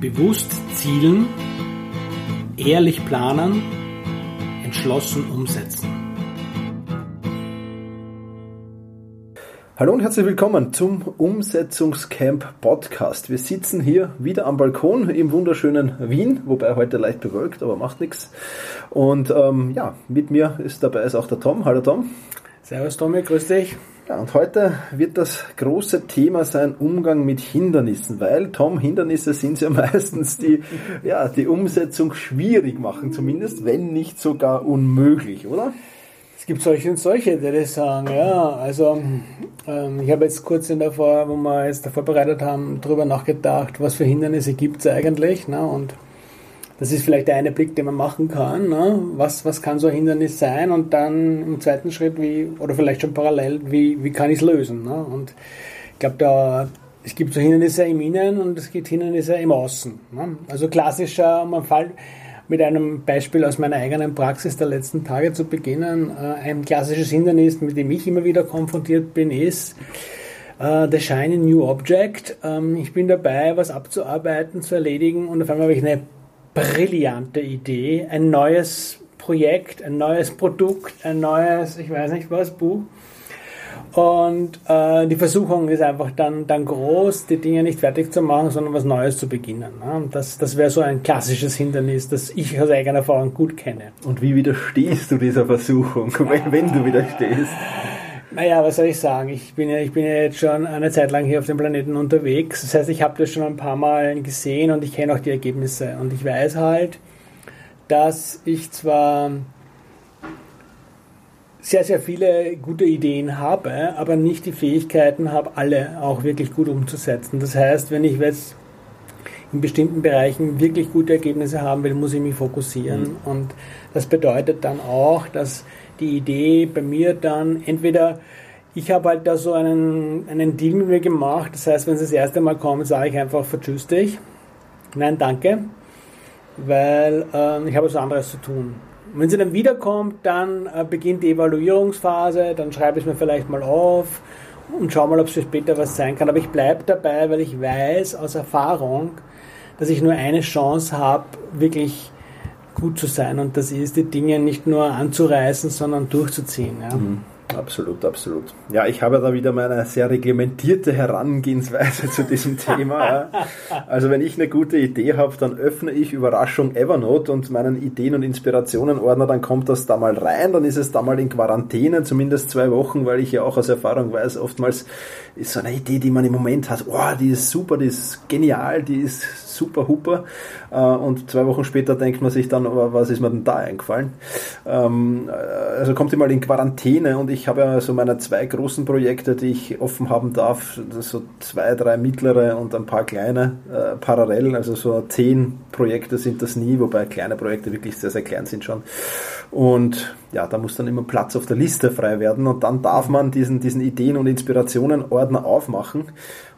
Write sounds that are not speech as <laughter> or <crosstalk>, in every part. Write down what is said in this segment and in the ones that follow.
Bewusst zielen, ehrlich planen, entschlossen umsetzen. Hallo und herzlich willkommen zum Umsetzungscamp Podcast. Wir sitzen hier wieder am Balkon im wunderschönen Wien, wobei heute leicht bewölkt, aber macht nichts. Und ähm, ja, mit mir ist dabei ist auch der Tom. Hallo Tom. Servus Tommy, grüß dich. Ja, und heute wird das große Thema sein Umgang mit Hindernissen, weil Tom, Hindernisse sind ja <laughs> meistens die, ja, die Umsetzung schwierig machen, zumindest wenn nicht sogar unmöglich, oder? Es gibt solche und solche, die das sagen, ja. Also ähm, ich habe jetzt kurz in der Vor, wo wir jetzt da vorbereitet haben, darüber nachgedacht, was für Hindernisse gibt es eigentlich. Ne? Und das ist vielleicht der eine Blick, den man machen kann. Ne? Was, was kann so ein Hindernis sein? Und dann im zweiten Schritt, wie, oder vielleicht schon parallel, wie, wie kann ich es lösen? Ne? Und ich glaube, da, es gibt so Hindernisse im Innen und es gibt Hindernisse im Außen. Ne? Also klassischer, einen Fall mit einem Beispiel aus meiner eigenen Praxis der letzten Tage zu beginnen. Äh, ein klassisches Hindernis, mit dem ich immer wieder konfrontiert bin, ist, The Shiny New Object. Ähm, ich bin dabei, was abzuarbeiten, zu erledigen und auf einmal habe ich eine brillante Idee, ein neues Projekt, ein neues Produkt, ein neues, ich weiß nicht was, Buch. Und äh, die Versuchung ist einfach dann, dann groß, die Dinge nicht fertig zu machen, sondern was Neues zu beginnen. Ne? Das, das wäre so ein klassisches Hindernis, das ich aus eigener Erfahrung gut kenne. Und wie widerstehst du dieser Versuchung, <laughs> wenn, wenn du widerstehst? Naja, was soll ich sagen? Ich bin, ja, ich bin ja jetzt schon eine Zeit lang hier auf dem Planeten unterwegs. Das heißt, ich habe das schon ein paar Mal gesehen und ich kenne auch die Ergebnisse. Und ich weiß halt, dass ich zwar sehr, sehr viele gute Ideen habe, aber nicht die Fähigkeiten habe, alle auch wirklich gut umzusetzen. Das heißt, wenn ich jetzt in bestimmten Bereichen wirklich gute Ergebnisse haben will, muss ich mich fokussieren. Mhm. Und das bedeutet dann auch, dass die Idee bei mir dann entweder ich habe halt da so einen, einen Deal mit mir gemacht. Das heißt, wenn sie das erste Mal kommen, sage ich einfach, vertschüss dich. Nein, danke. Weil äh, ich habe was anderes zu tun. Wenn sie dann wiederkommt, dann äh, beginnt die Evaluierungsphase, dann schreibe ich es mir vielleicht mal auf und schaue mal, ob es für später was sein kann. Aber ich bleibe dabei, weil ich weiß aus Erfahrung, dass ich nur eine Chance habe, wirklich gut zu sein. Und das ist, die Dinge nicht nur anzureißen, sondern durchzuziehen. Ja. Mhm. Absolut, absolut. Ja, ich habe da wieder meine sehr reglementierte Herangehensweise <laughs> zu diesem Thema. Also wenn ich eine gute Idee habe, dann öffne ich Überraschung Evernote und meinen Ideen- und Inspirationen-Ordner, dann kommt das da mal rein, dann ist es da mal in Quarantäne, zumindest zwei Wochen, weil ich ja auch aus Erfahrung weiß, oftmals ist so eine Idee, die man im Moment hat, oh, die ist super, die ist genial, die ist super huper. Äh, und zwei Wochen später denkt man sich dann, was ist mir denn da eingefallen? Ähm, äh, also kommt ihr mal in Quarantäne und ich habe ja so meine zwei großen Projekte, die ich offen haben darf, so zwei, drei mittlere und ein paar kleine äh, parallel, also so zehn Projekte sind das nie, wobei kleine Projekte wirklich sehr, sehr klein sind schon. Und ja, da muss dann immer Platz auf der Liste frei werden und dann darf man diesen, diesen Ideen- und Inspirationen-Ordner aufmachen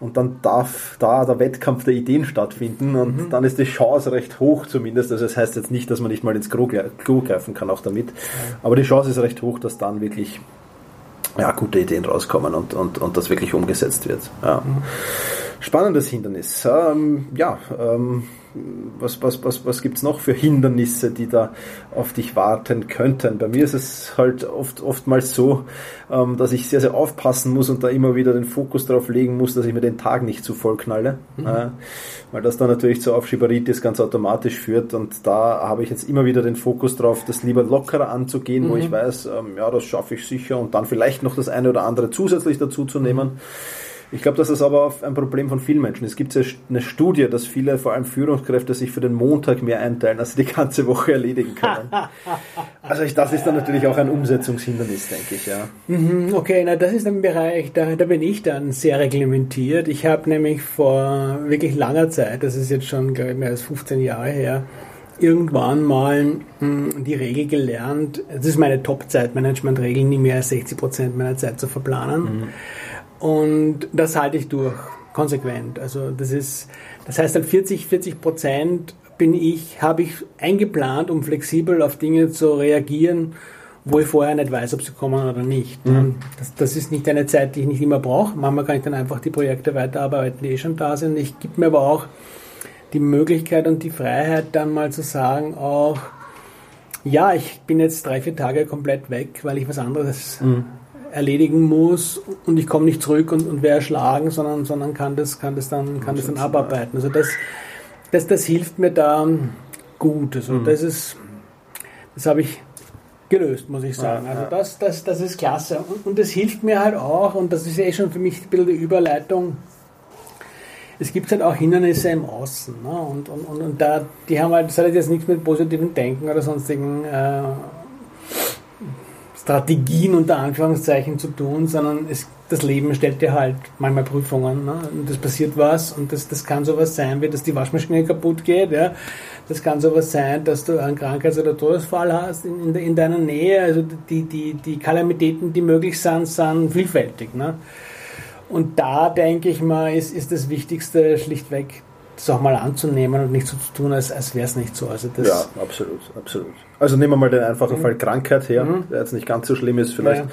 und dann darf da der Wettkampf der Ideen stattfinden und mhm. dann ist die Chance recht hoch zumindest. Also das heißt jetzt nicht, dass man nicht mal ins Klo, Klo greifen kann auch damit, aber die Chance ist recht hoch, dass dann wirklich ja, gute Ideen rauskommen und, und, und das wirklich umgesetzt wird. Ja. Mhm. Spannendes Hindernis. Ähm, ja, ähm, was, was, was, was gibt es noch für Hindernisse, die da auf dich warten könnten? Bei mir ist es halt oft, oftmals so, ähm, dass ich sehr, sehr aufpassen muss und da immer wieder den Fokus darauf legen muss, dass ich mir den Tag nicht zu voll knalle, mhm. äh, weil das dann natürlich zur Aufschieberitis ganz automatisch führt und da habe ich jetzt immer wieder den Fokus drauf, das lieber lockerer anzugehen, mhm. wo ich weiß, ähm, ja, das schaffe ich sicher und dann vielleicht noch das eine oder andere zusätzlich dazu zu nehmen. Mhm ich glaube, das ist aber ein Problem von vielen Menschen. Es gibt ja eine Studie, dass viele, vor allem Führungskräfte, sich für den Montag mehr einteilen, als sie die ganze Woche erledigen können. <laughs> also ich, das ist dann natürlich auch ein Umsetzungshindernis, denke ich, ja. Mhm, okay, na das ist ein Bereich, da, da bin ich dann sehr reglementiert. Ich habe nämlich vor wirklich langer Zeit, das ist jetzt schon, glaube ich, mehr als 15 Jahre her, irgendwann mal mh, hm, die Regel gelernt, das ist meine Top-Zeitmanagement-Regel, nie mehr als 60 Prozent meiner Zeit zu verplanen. Mhm. Und das halte ich durch, konsequent. Also das ist, das heißt dann 40, 40 Prozent bin ich, habe ich eingeplant, um flexibel auf Dinge zu reagieren, wo ich vorher nicht weiß, ob sie kommen oder nicht. Mhm. Das, das, ist nicht eine Zeit, die ich nicht immer brauche. Manchmal kann ich dann einfach die Projekte weiterarbeiten, die eh schon da sind. Ich gebe mir aber auch die Möglichkeit und die Freiheit dann mal zu sagen auch, ja, ich bin jetzt drei, vier Tage komplett weg, weil ich was anderes mhm. Erledigen muss und ich komme nicht zurück und, und werde erschlagen, sondern, sondern kann das, kann das dann, kann das dann abarbeiten. Also das, das, das hilft mir da gut. Also mhm. das ist, das habe ich gelöst, muss ich sagen. Also das, das, das ist klasse. Und, und das hilft mir halt auch, und das ist ja eh schon für mich ein bisschen die Überleitung, es gibt halt auch Hindernisse im Außen. Ne? Und, und, und, und, da, die haben halt, das hat jetzt nichts mit positivem Denken oder sonstigen äh, Strategien unter Anführungszeichen zu tun, sondern es, das Leben stellt dir halt manchmal Prüfungen. Ne? Und es passiert was und das, das kann sowas sein, wie dass die Waschmaschine kaputt geht. Ja? Das kann sowas sein, dass du einen Krankheits- oder Todesfall hast in, in, in, deiner Nähe. Also die, die, die Kalamitäten, die möglich sind, sind vielfältig. Ne? Und da denke ich mal, ist, ist das Wichtigste schlichtweg, das auch mal anzunehmen und nicht so zu tun, als, als wäre es nicht so. Also das ja, absolut, absolut. Also nehmen wir mal den einfachen mhm. Fall Krankheit her, mhm. der jetzt nicht ganz so schlimm ist vielleicht.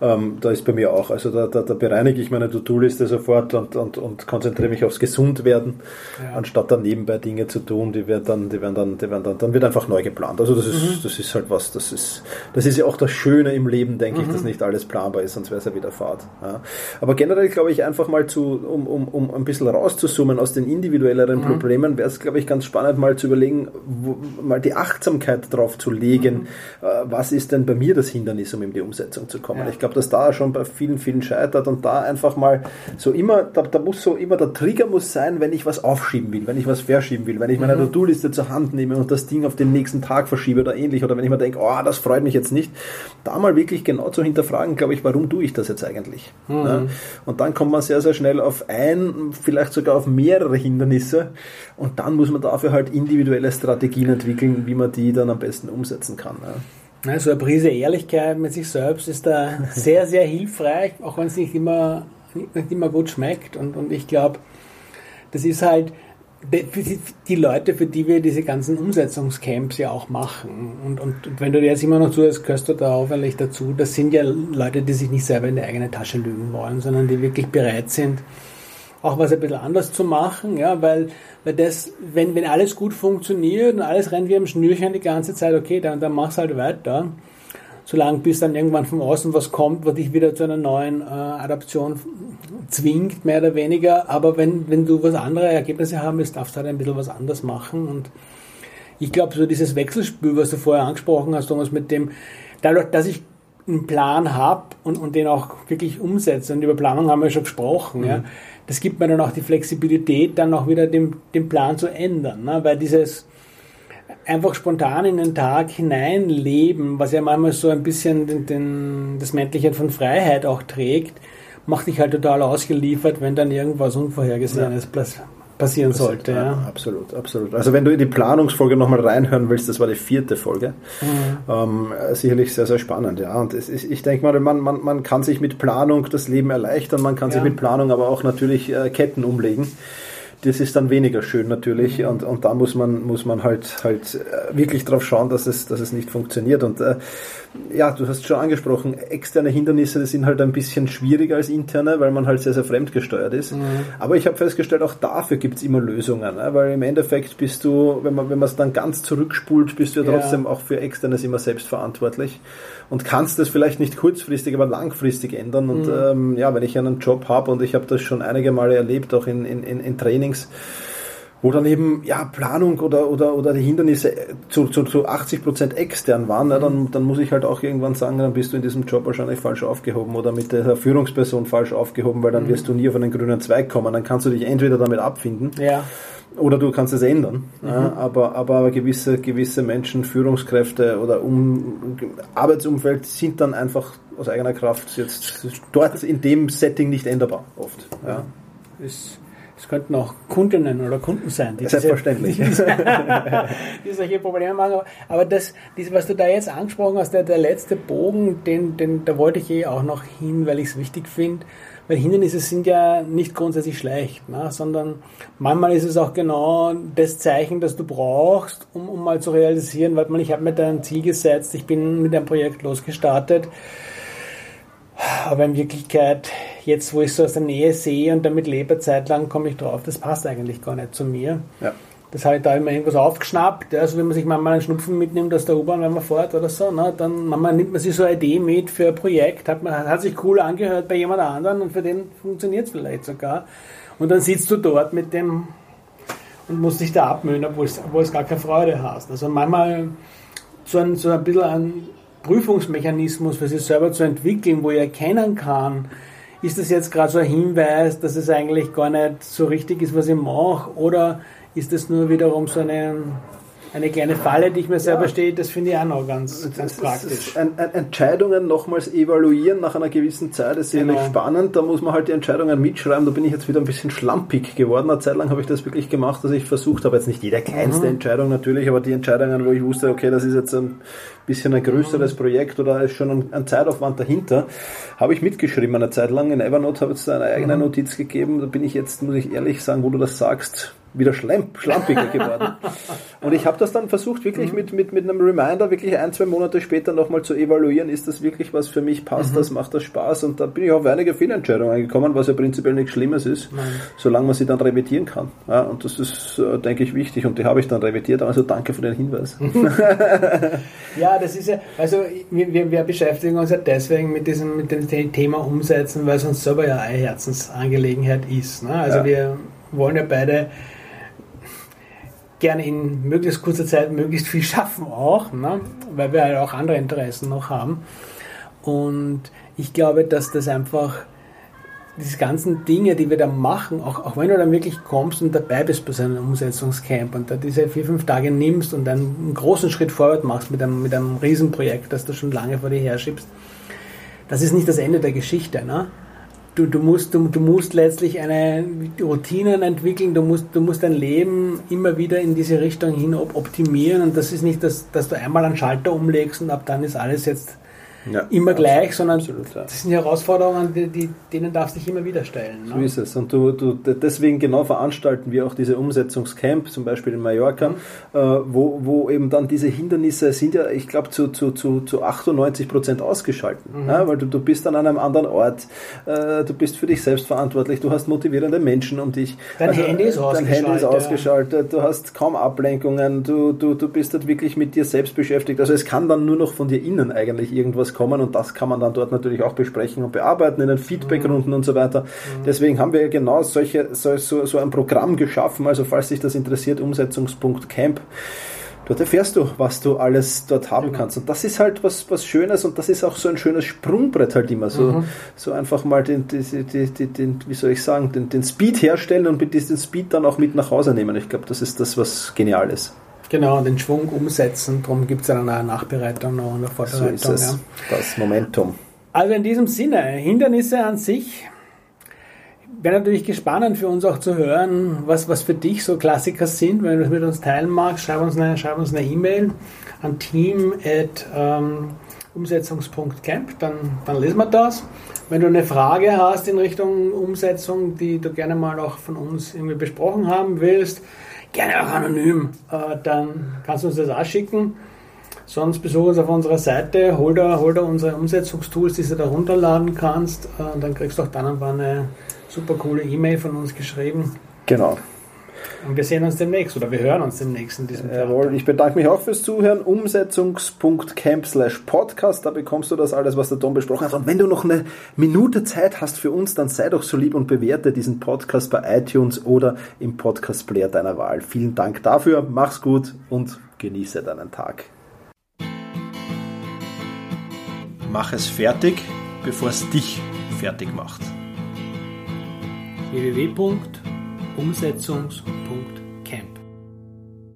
Ja. Ähm, da ist bei mir auch. Also da, da, da bereinige ich meine To-Do-Liste sofort und, und, und konzentriere mich aufs Gesundwerden, ja. anstatt dann nebenbei Dinge zu tun, die werden dann, die werden dann, die werden dann, dann wird einfach neu geplant. Also das ist, mhm. das ist halt was, das ist, das ist ja auch das Schöne im Leben, denke ich, dass mhm. nicht alles planbar ist, sonst wäre es ja wieder Fahrt. Ja. Aber generell glaube ich einfach mal zu, um, um, um ein bisschen rauszuzoomen aus den individuelleren mhm. Problemen, wäre es, glaube ich, ganz spannend mal zu überlegen, wo, mal die Achtsamkeit drauf zu legen, mhm. Äh, was ist denn bei mir das Hindernis, um in die Umsetzung zu kommen. Ja. Ich glaube, dass da schon bei vielen, vielen scheitert und da einfach mal so immer, da, da, muss so immer der Trigger muss sein, wenn ich was aufschieben will, wenn ich was verschieben will, wenn ich meine mhm. To-Do-Liste zur Hand nehme und das Ding auf den nächsten Tag verschiebe oder ähnlich oder wenn ich mir denke, oh, das freut mich jetzt nicht, da mal wirklich genau zu hinterfragen, glaube ich, warum tue ich das jetzt eigentlich? Mhm. Ja? Und dann kommt man sehr, sehr schnell auf ein, vielleicht sogar auf mehrere Hindernisse und dann muss man dafür halt individuelle Strategien entwickeln, wie man die dann am besten umsetzen kann. Ja. Also eine Prise Ehrlichkeit mit sich selbst ist da sehr, sehr hilfreich, auch wenn es nicht immer, nicht immer gut schmeckt. Und, und ich glaube, das ist halt die Leute, für die wir diese ganzen Umsetzungscamps ja auch machen. Und, und, und wenn du dir jetzt immer noch zuhörst, gehörst du da auffällig dazu. Das sind ja Leute, die sich nicht selber in die eigene Tasche lügen wollen, sondern die wirklich bereit sind, auch was ein bisschen anders zu machen, ja, weil, weil das, wenn, wenn alles gut funktioniert und alles rennt wie am Schnürchen die ganze Zeit, okay, dann, dann mach's halt weiter. Solange bis dann irgendwann von außen was kommt, was dich wieder zu einer neuen äh, Adaption zwingt, mehr oder weniger. Aber wenn, wenn du was andere Ergebnisse haben willst, darfst du halt ein bisschen was anders machen. Und ich glaube, so dieses Wechselspiel, was du vorher angesprochen hast, Thomas, mit dem, dadurch, dass ich einen Plan habe und, und den auch wirklich umsetze, und über Planung haben wir schon gesprochen, mhm. ja, das gibt mir dann auch die Flexibilität, dann auch wieder den, den Plan zu ändern. Ne? Weil dieses einfach spontan in den Tag hineinleben, was ja manchmal so ein bisschen den, den, das Männliche von Freiheit auch trägt, macht dich halt total ausgeliefert, wenn dann irgendwas Unvorhergesehenes ja passieren sollte. Ja. ja. Absolut, absolut. Also wenn du in die Planungsfolge nochmal reinhören willst, das war die vierte Folge, mhm. ähm, sicherlich sehr, sehr spannend. Ja. Und ist, ich denke mal, man, man, man kann sich mit Planung das Leben erleichtern, man kann ja. sich mit Planung aber auch natürlich äh, Ketten umlegen das ist dann weniger schön natürlich mhm. und, und da muss man, muss man halt, halt äh, wirklich drauf schauen, dass es, dass es nicht funktioniert. Und äh, ja, du hast schon angesprochen, externe Hindernisse sind halt ein bisschen schwieriger als interne, weil man halt sehr, sehr fremdgesteuert ist. Mhm. Aber ich habe festgestellt, auch dafür gibt es immer Lösungen, ne? weil im Endeffekt bist du, wenn man wenn man es dann ganz zurückspult, bist du ja trotzdem ja. auch für Externes immer selbst verantwortlich und kannst das vielleicht nicht kurzfristig, aber langfristig ändern. Und mhm. ähm, ja, wenn ich einen Job habe und ich habe das schon einige Male erlebt, auch in, in, in Trainings, wo dann eben ja, Planung oder, oder, oder die Hindernisse zu, zu, zu 80 Prozent extern waren, ja, dann, dann muss ich halt auch irgendwann sagen, dann bist du in diesem Job wahrscheinlich falsch aufgehoben oder mit der Führungsperson falsch aufgehoben, weil dann mhm. wirst du nie auf einen grünen Zweig kommen. Dann kannst du dich entweder damit abfinden ja. Oder du kannst es ändern. Mhm. Ja, aber, aber gewisse, gewisse Menschen, Führungskräfte oder um, Arbeitsumfeld sind dann einfach aus eigener Kraft jetzt dort in dem Setting nicht änderbar oft. Ja. Es, es könnten auch Kundinnen oder Kunden sein, die, Selbstverständlich. <laughs> Diese, <laughs> die, solche Probleme machen. Aber das, das, was du da jetzt angesprochen hast, der, der letzte Bogen, den, den, da wollte ich eh auch noch hin, weil ich es wichtig finde weil Hindernisse sind ja nicht grundsätzlich schlecht, ne? sondern manchmal ist es auch genau das Zeichen, das du brauchst, um, um mal zu realisieren, weil man, ich habe mir da ein Ziel gesetzt, ich bin mit einem Projekt losgestartet, aber in Wirklichkeit, jetzt wo ich so aus der Nähe sehe und damit lebe, zeitlang komme ich drauf, das passt eigentlich gar nicht zu mir. Ja. das habe ich da immer irgendwas aufgeschnappt, also wenn man sich manchmal einen Schnupfen mitnimmt aus der U-Bahn, wenn man fährt oder so, ne, dann manchmal nimmt man sich so eine Idee mit für ein Projekt, hat, man, hat sich cool angehört bei jemand anderem und für den funktioniert es vielleicht sogar. Und dann sitzt du dort mit dem und musst dich da abmühen, obwohl es, gar keine Freude hast. Also manchmal so ein, so ein bisschen ein Prüfungsmechanismus für sich selber zu entwickeln, wo ich erkennen kann, ist das jetzt gerade so ein Hinweis, dass es eigentlich gar nicht so richtig ist, was ich mache, oder ist das nur wiederum so eine, eine kleine Falle, die ich mir selber ja. stehe? Das finde ich auch noch ganz, ganz praktisch. Ein, ein, Entscheidungen nochmals evaluieren nach einer gewissen Zeit ist sicherlich genau. spannend. Da muss man halt die Entscheidungen mitschreiben. Da bin ich jetzt wieder ein bisschen schlampig geworden. Eine Zeit lang habe ich das wirklich gemacht, dass ich versucht habe, jetzt nicht jede kleinste mhm. Entscheidung natürlich, aber die Entscheidungen, wo ich wusste, okay, das ist jetzt ein bisschen ein größeres mhm. Projekt oder ist schon ein, ein, Zeitaufwand dahinter, habe ich mitgeschrieben eine Zeit lang. In Evernote habe ich eine eigene mhm. Notiz gegeben. Da bin ich jetzt, muss ich ehrlich sagen, wo du das sagst, wieder schlampiger <laughs> geworden. Und ich habe das dann versucht, wirklich mhm. mit, mit, mit einem Reminder, wirklich ein, zwei Monate später nochmal zu evaluieren, ist das wirklich was für mich passt, mhm. das macht das Spaß. Und da bin ich auf einige Fehlentscheidungen gekommen, was ja prinzipiell nichts Schlimmes ist, Nein. solange man sie dann revidieren kann. Ja, und das ist, äh, denke ich, wichtig und die habe ich dann revidiert. Also danke für den Hinweis. <laughs> ja, das ist ja, also wir, wir beschäftigen uns ja deswegen mit diesem mit dem Thema Umsetzen, weil es uns selber ja eine Herzensangelegenheit ist. Ne? Also ja. wir wollen ja beide gerne in möglichst kurzer Zeit möglichst viel schaffen auch, ne? weil wir halt auch andere Interessen noch haben. Und ich glaube, dass das einfach diese ganzen Dinge, die wir da machen, auch, auch wenn du dann wirklich kommst und dabei bist bei so einem Umsetzungscamp und da diese vier, fünf Tage nimmst und dann einen großen Schritt vorwärts machst mit einem, mit einem Riesenprojekt, das du schon lange vor dir herschiebst, das ist nicht das Ende der Geschichte. Ne? Du, du, musst, du, du musst letztlich eine Routinen entwickeln, du musst, du musst dein Leben immer wieder in diese Richtung hin optimieren und das ist nicht, dass, dass du einmal einen Schalter umlegst und ab dann ist alles jetzt ja, immer gleich, sondern absolut, ja. das sind Herausforderungen, die, die, denen darfst du dich immer wieder stellen. Ne? So ist es. Und du, du, deswegen genau veranstalten wir auch diese Umsetzungscamp, zum Beispiel in Mallorca, mhm. äh, wo, wo eben dann diese Hindernisse sind ja, ich glaube, zu, zu, zu, zu 98 Prozent ausgeschalten. Mhm. Ja, weil du, du bist an einem anderen Ort, äh, du bist für dich selbst verantwortlich, du hast motivierende Menschen um dich. Dein also, Handy ist ausgeschaltet. Dein Handy ist ausgeschaltet, du hast kaum Ablenkungen, du, du, du bist halt wirklich mit dir selbst beschäftigt. Also es kann dann nur noch von dir innen eigentlich irgendwas Ergebnis kommen und das kann man dann dort natürlich auch besprechen und bearbeiten in den Feedbackrunden mhm. und so weiter. Mhm. Deswegen haben wir genau solche, so, so, so ein Programm geschaffen, also falls sich das interessiert, Umsetzungspunkt Camp. Dort erfährst du, was du alles dort haben genau. kannst. Und das ist halt was, was Schönes und das ist auch so ein schönes Sprungbrett halt immer. So, mhm. so einfach mal den, den, den, den, wie soll ich sagen, den, den Speed herstellen und diesem Speed dann auch mit nach Hause nehmen. Ich glaube, das ist das, was genial ist. Genau, den Schwung umsetzen. Darum gibt es dann eine Nachbereitung noch und eine Vorbereitung. So ist es, ja. das Momentum. Also in diesem Sinne, Hindernisse an sich. Wäre natürlich gespannt für uns auch zu hören, was, was für dich so Klassiker sind. Wenn du das mit uns teilen magst, schreib uns eine schreib uns eine E-Mail an team.umsetzungs.camp, dann, dann lesen wir das. Wenn du eine Frage hast in Richtung Umsetzung, die du gerne mal auch von uns irgendwie besprochen haben willst, gerne auch anonym, äh, dann kannst du uns das auch schicken. Sonst besuch uns auf unserer Seite, hol da, hol da unsere Umsetzungstools, die du da runterladen kannst. Äh, und dann kriegst du auch dann eine super coole E-Mail von uns geschrieben. Genau. Und wir sehen uns demnächst oder wir hören uns demnächst in diesem Jawohl, ich bedanke mich auch fürs Zuhören. Umsetzungs.camp slash Podcast, da bekommst du das alles, was der Tom besprochen hat. Und wenn du noch eine Minute Zeit hast für uns, dann sei doch so lieb und bewerte diesen Podcast bei iTunes oder im Podcast-Player deiner Wahl. Vielen Dank dafür, mach's gut und genieße deinen Tag. Mach es fertig, bevor es dich fertig macht. www umsetzungspunkt